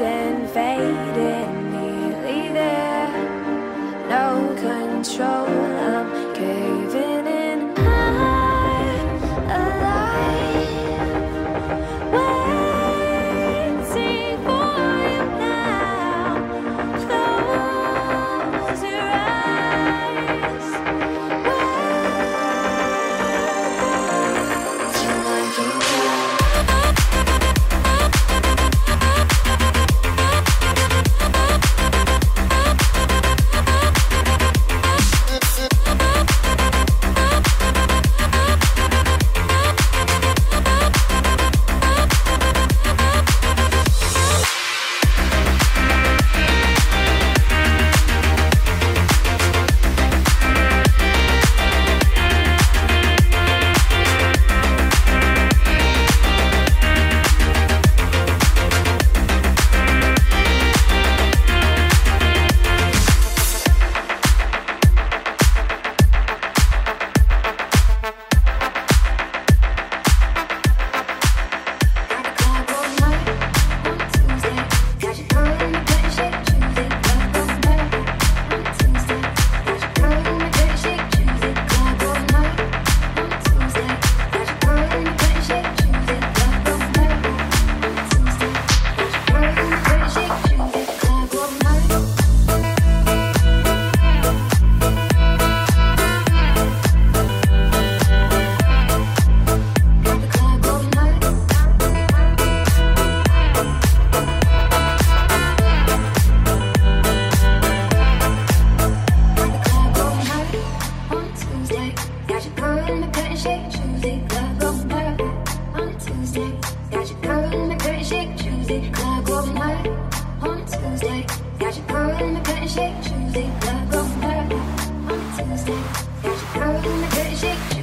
and fading, nearly there. No control. There's a in the good shape.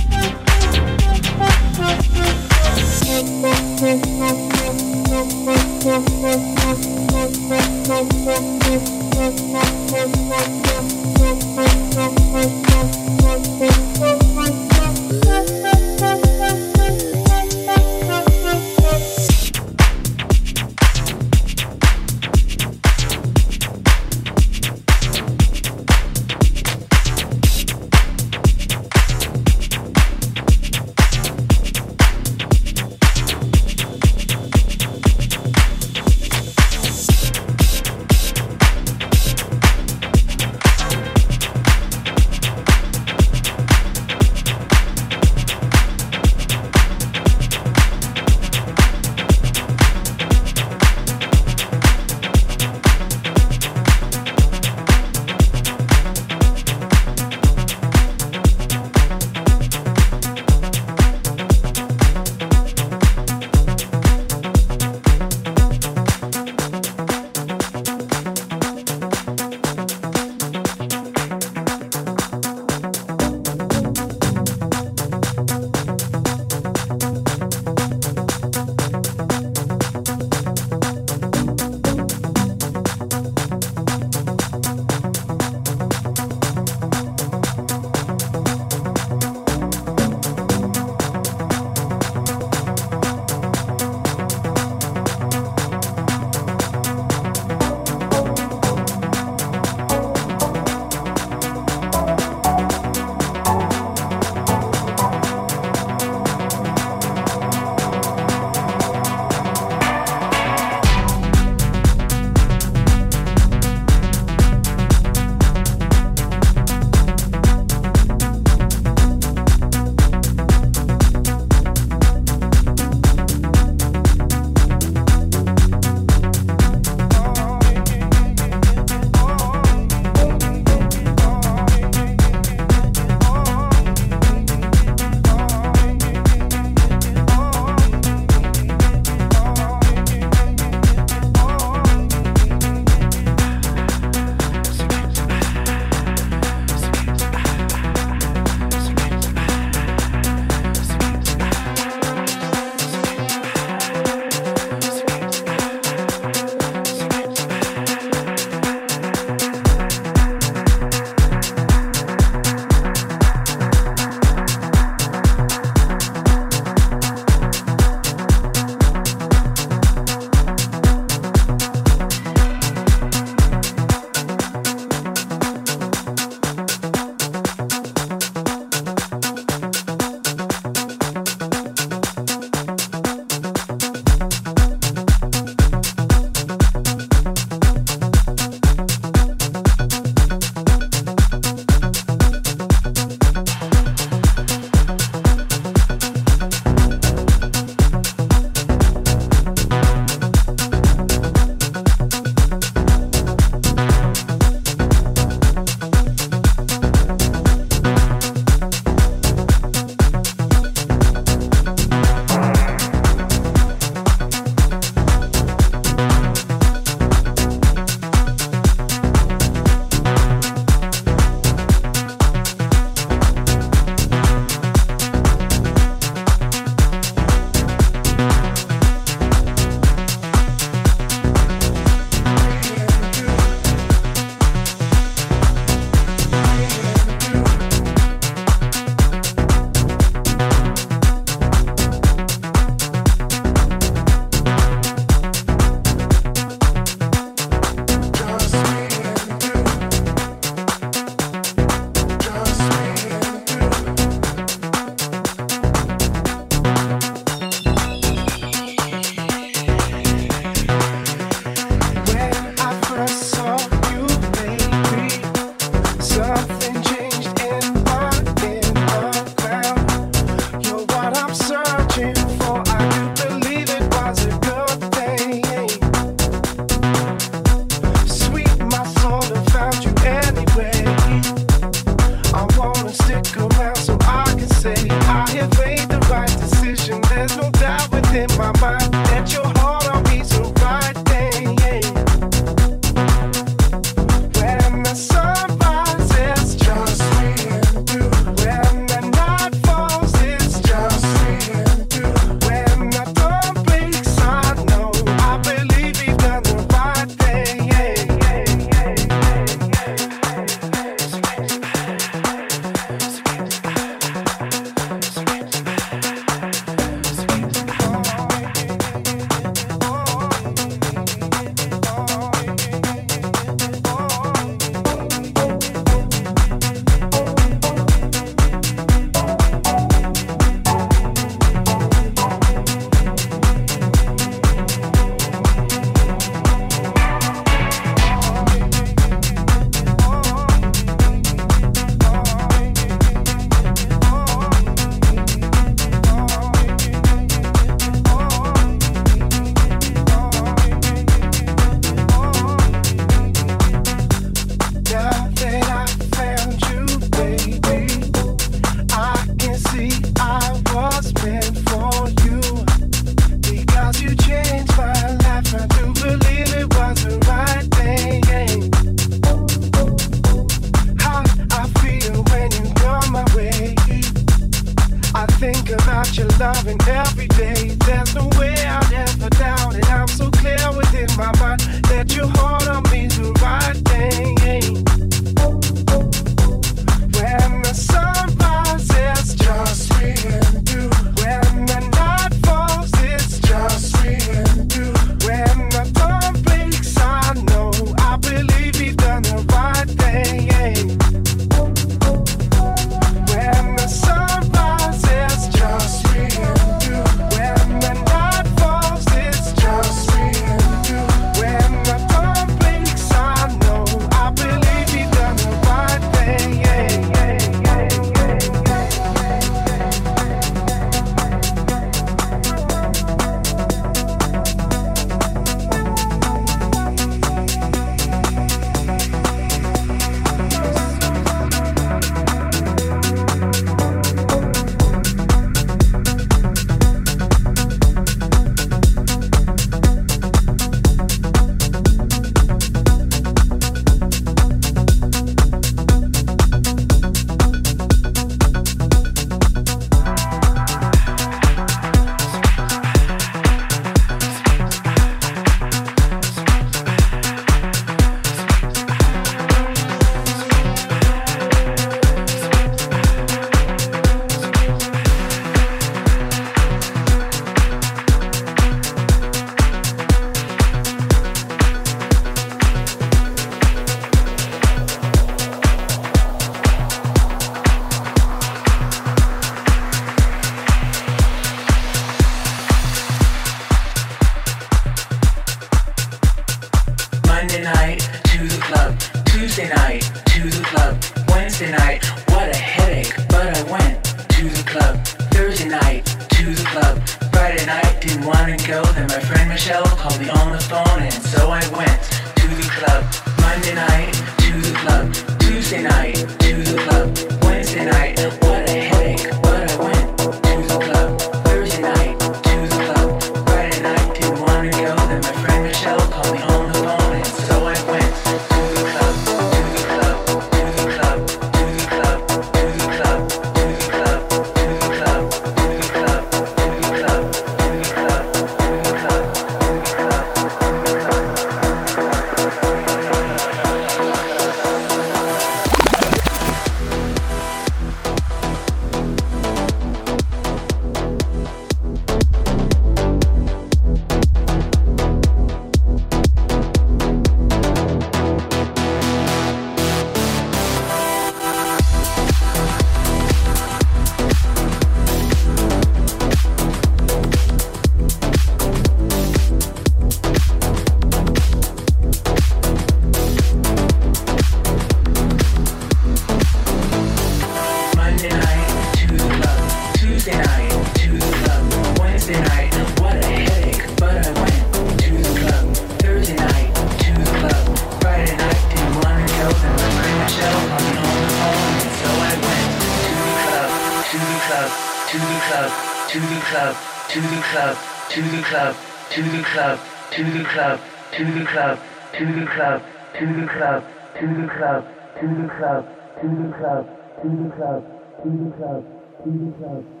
To the club, to the club, to the club, to the club, to the club, to the club, to the club, to the club, to the club, to the club.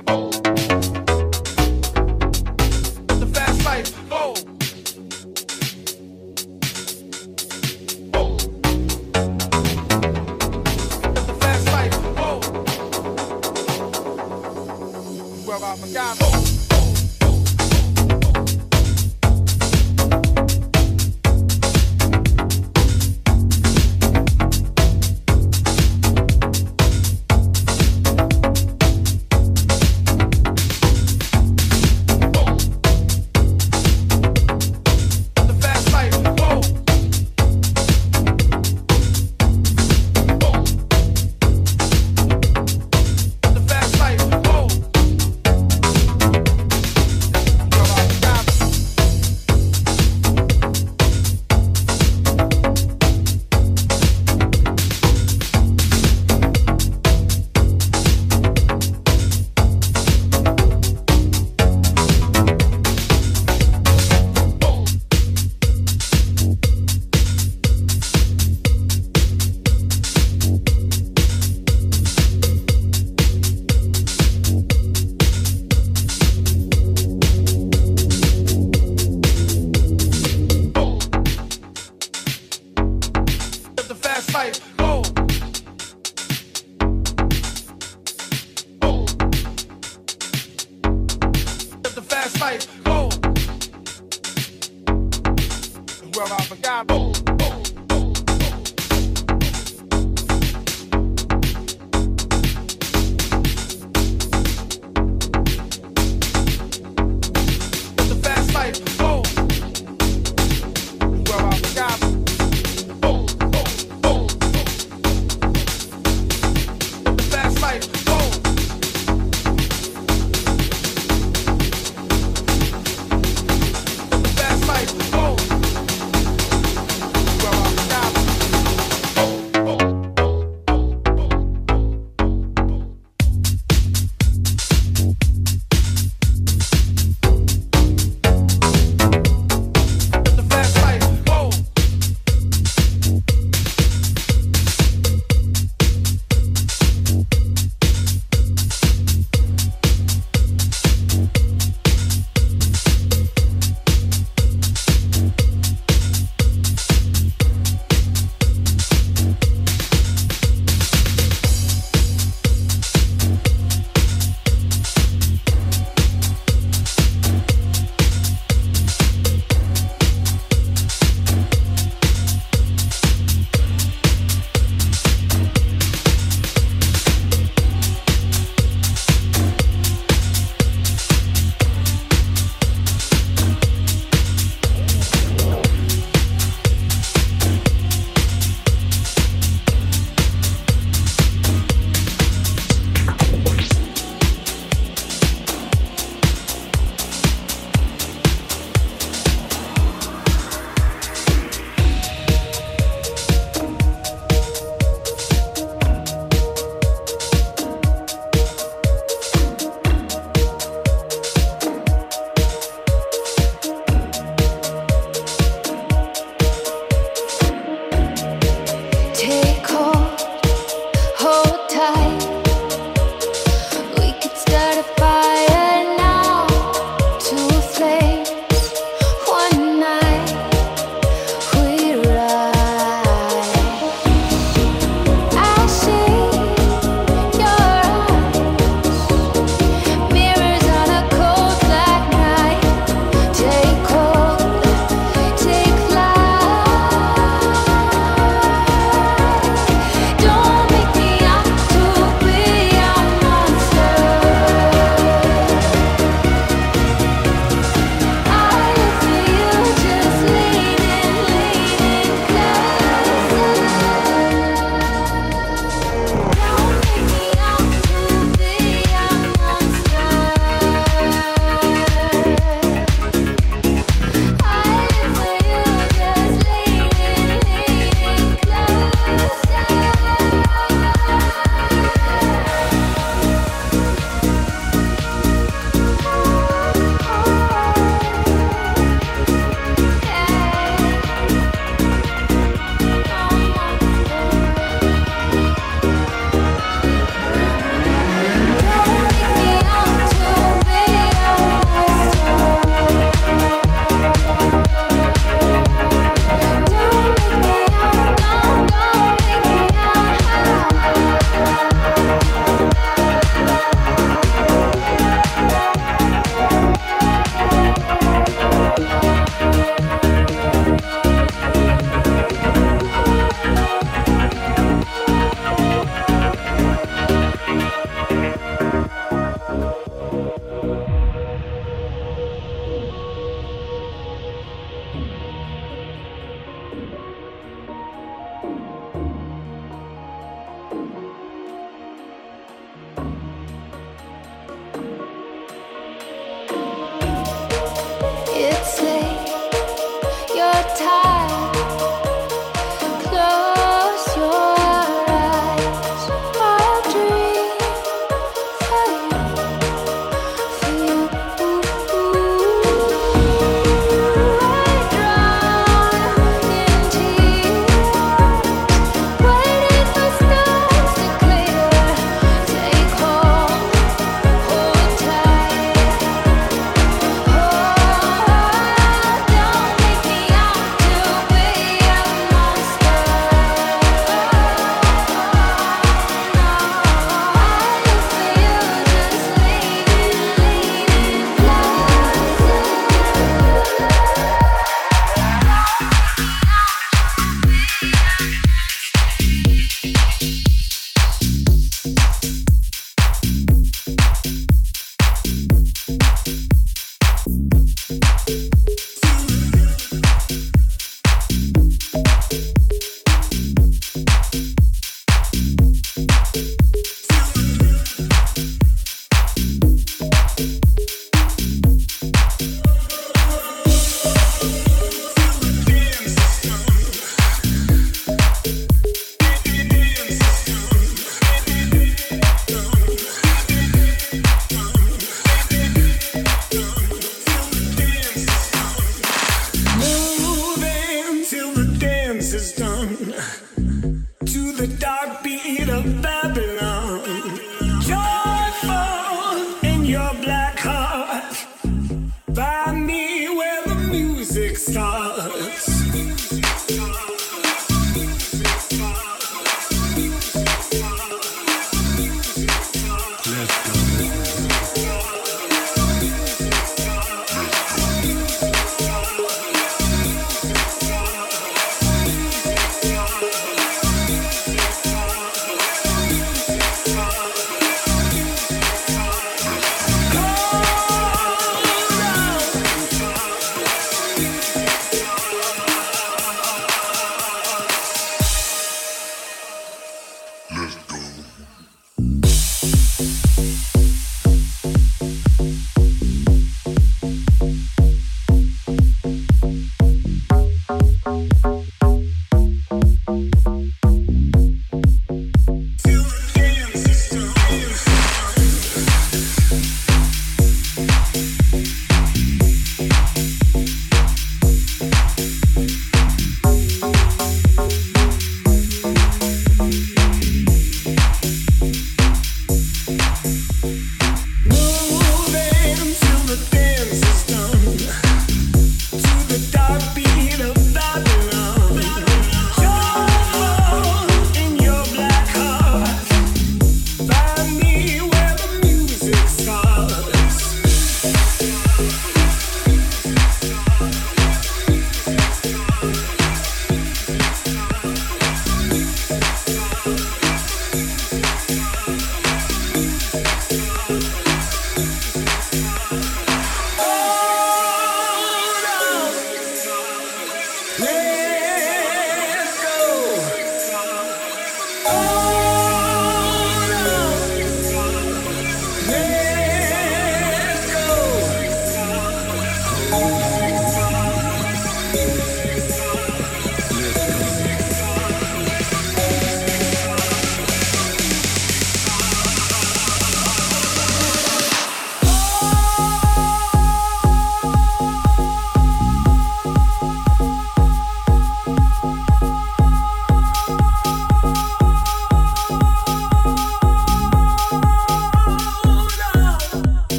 Bible.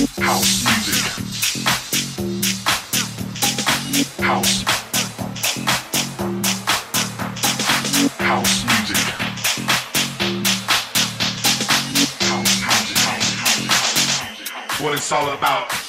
House music. House. House music. House, house, house. What it's all about.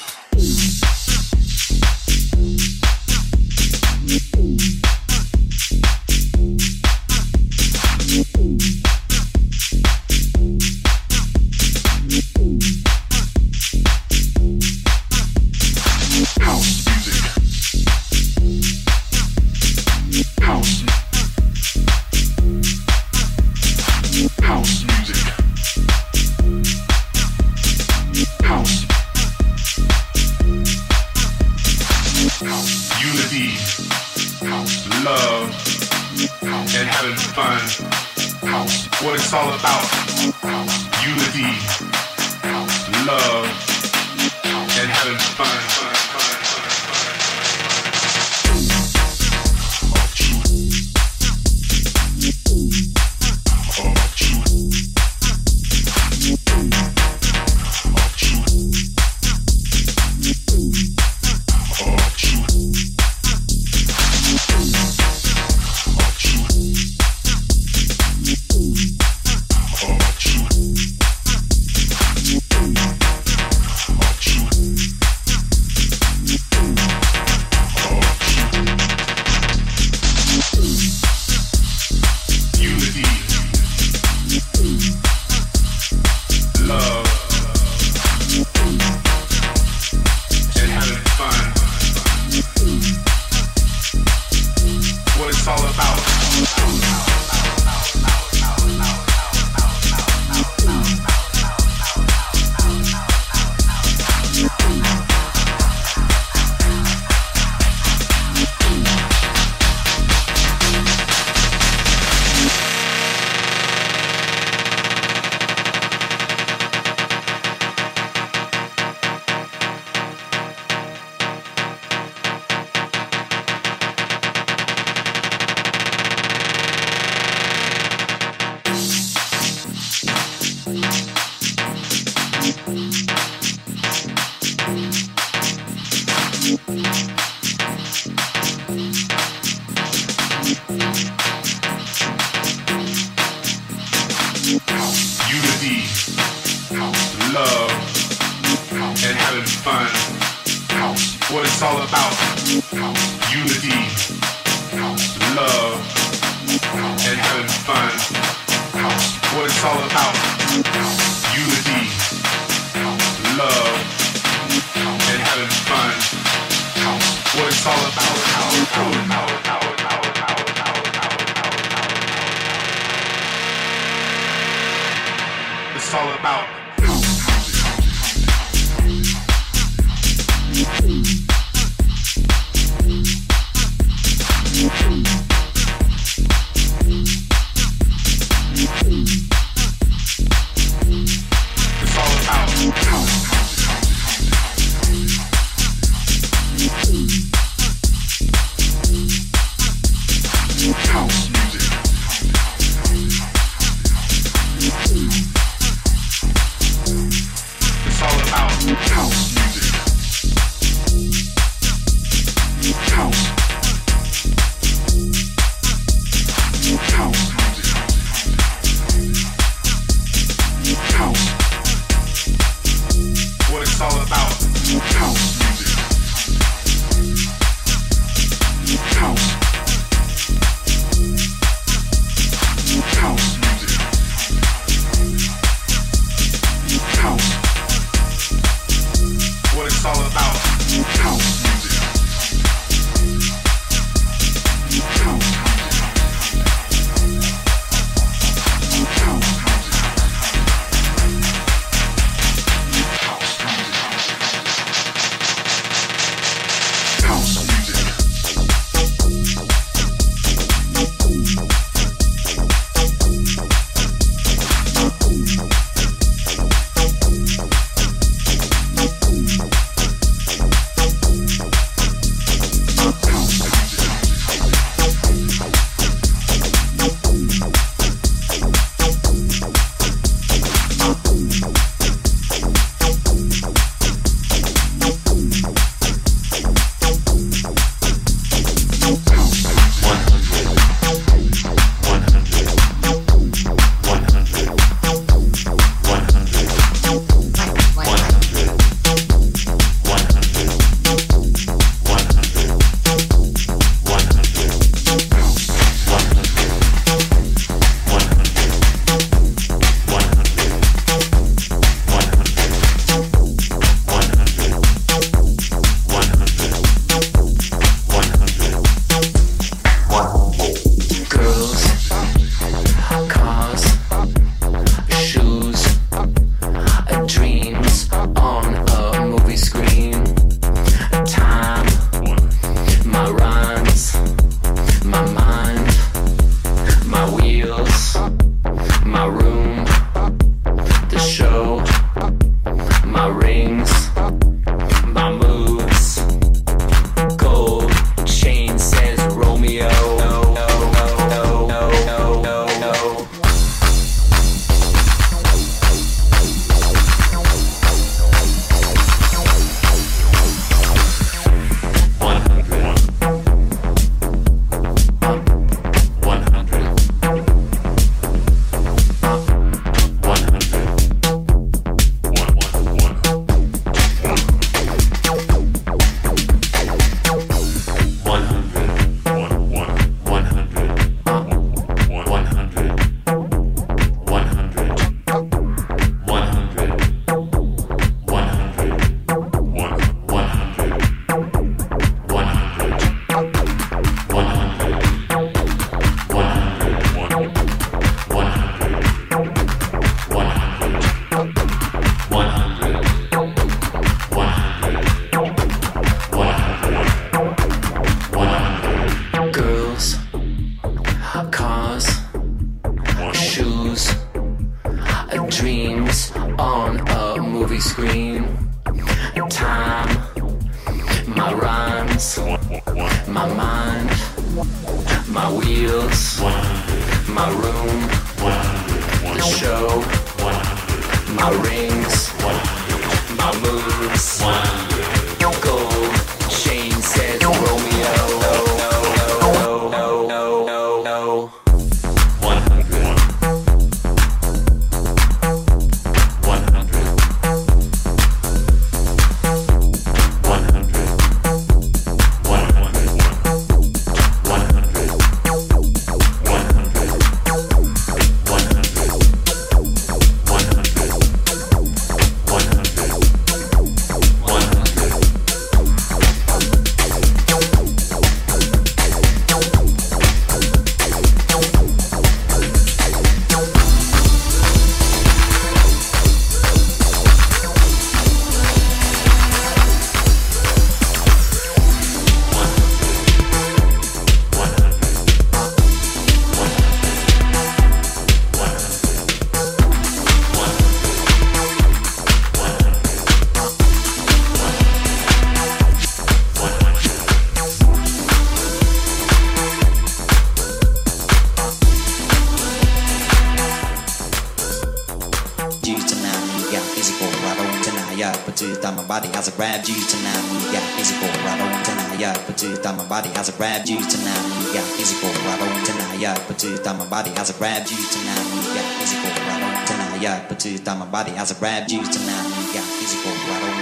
body as I grab you tonight and we got physical right on.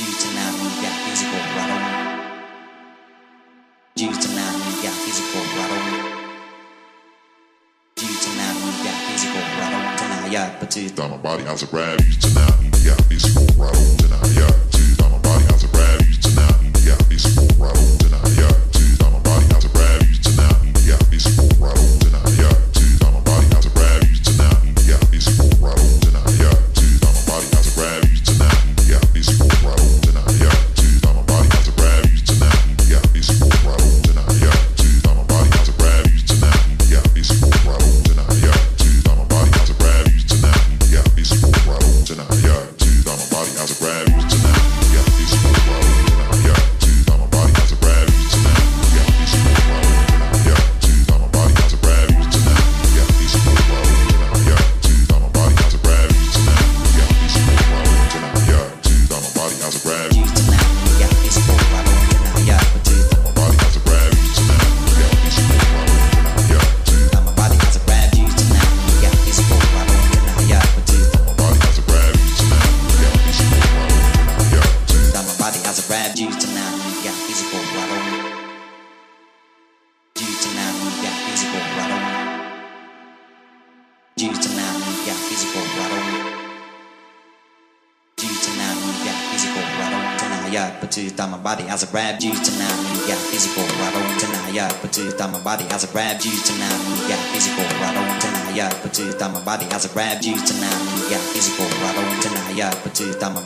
You tonight and we got physical right on. You tonight and we got physical right on. You tonight and we got physical right on. Tonight, yeah, but you. Down my body as I grab you tonight and we got physical right on. Tonight, yeah, you. Down my body as I grab you tonight and we got physical right on. Tonight, yeah.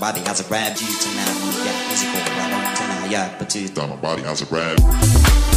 body has a grab you tonight. Yeah, physical, I don't deny. Yeah, but you touch my body, has a grab.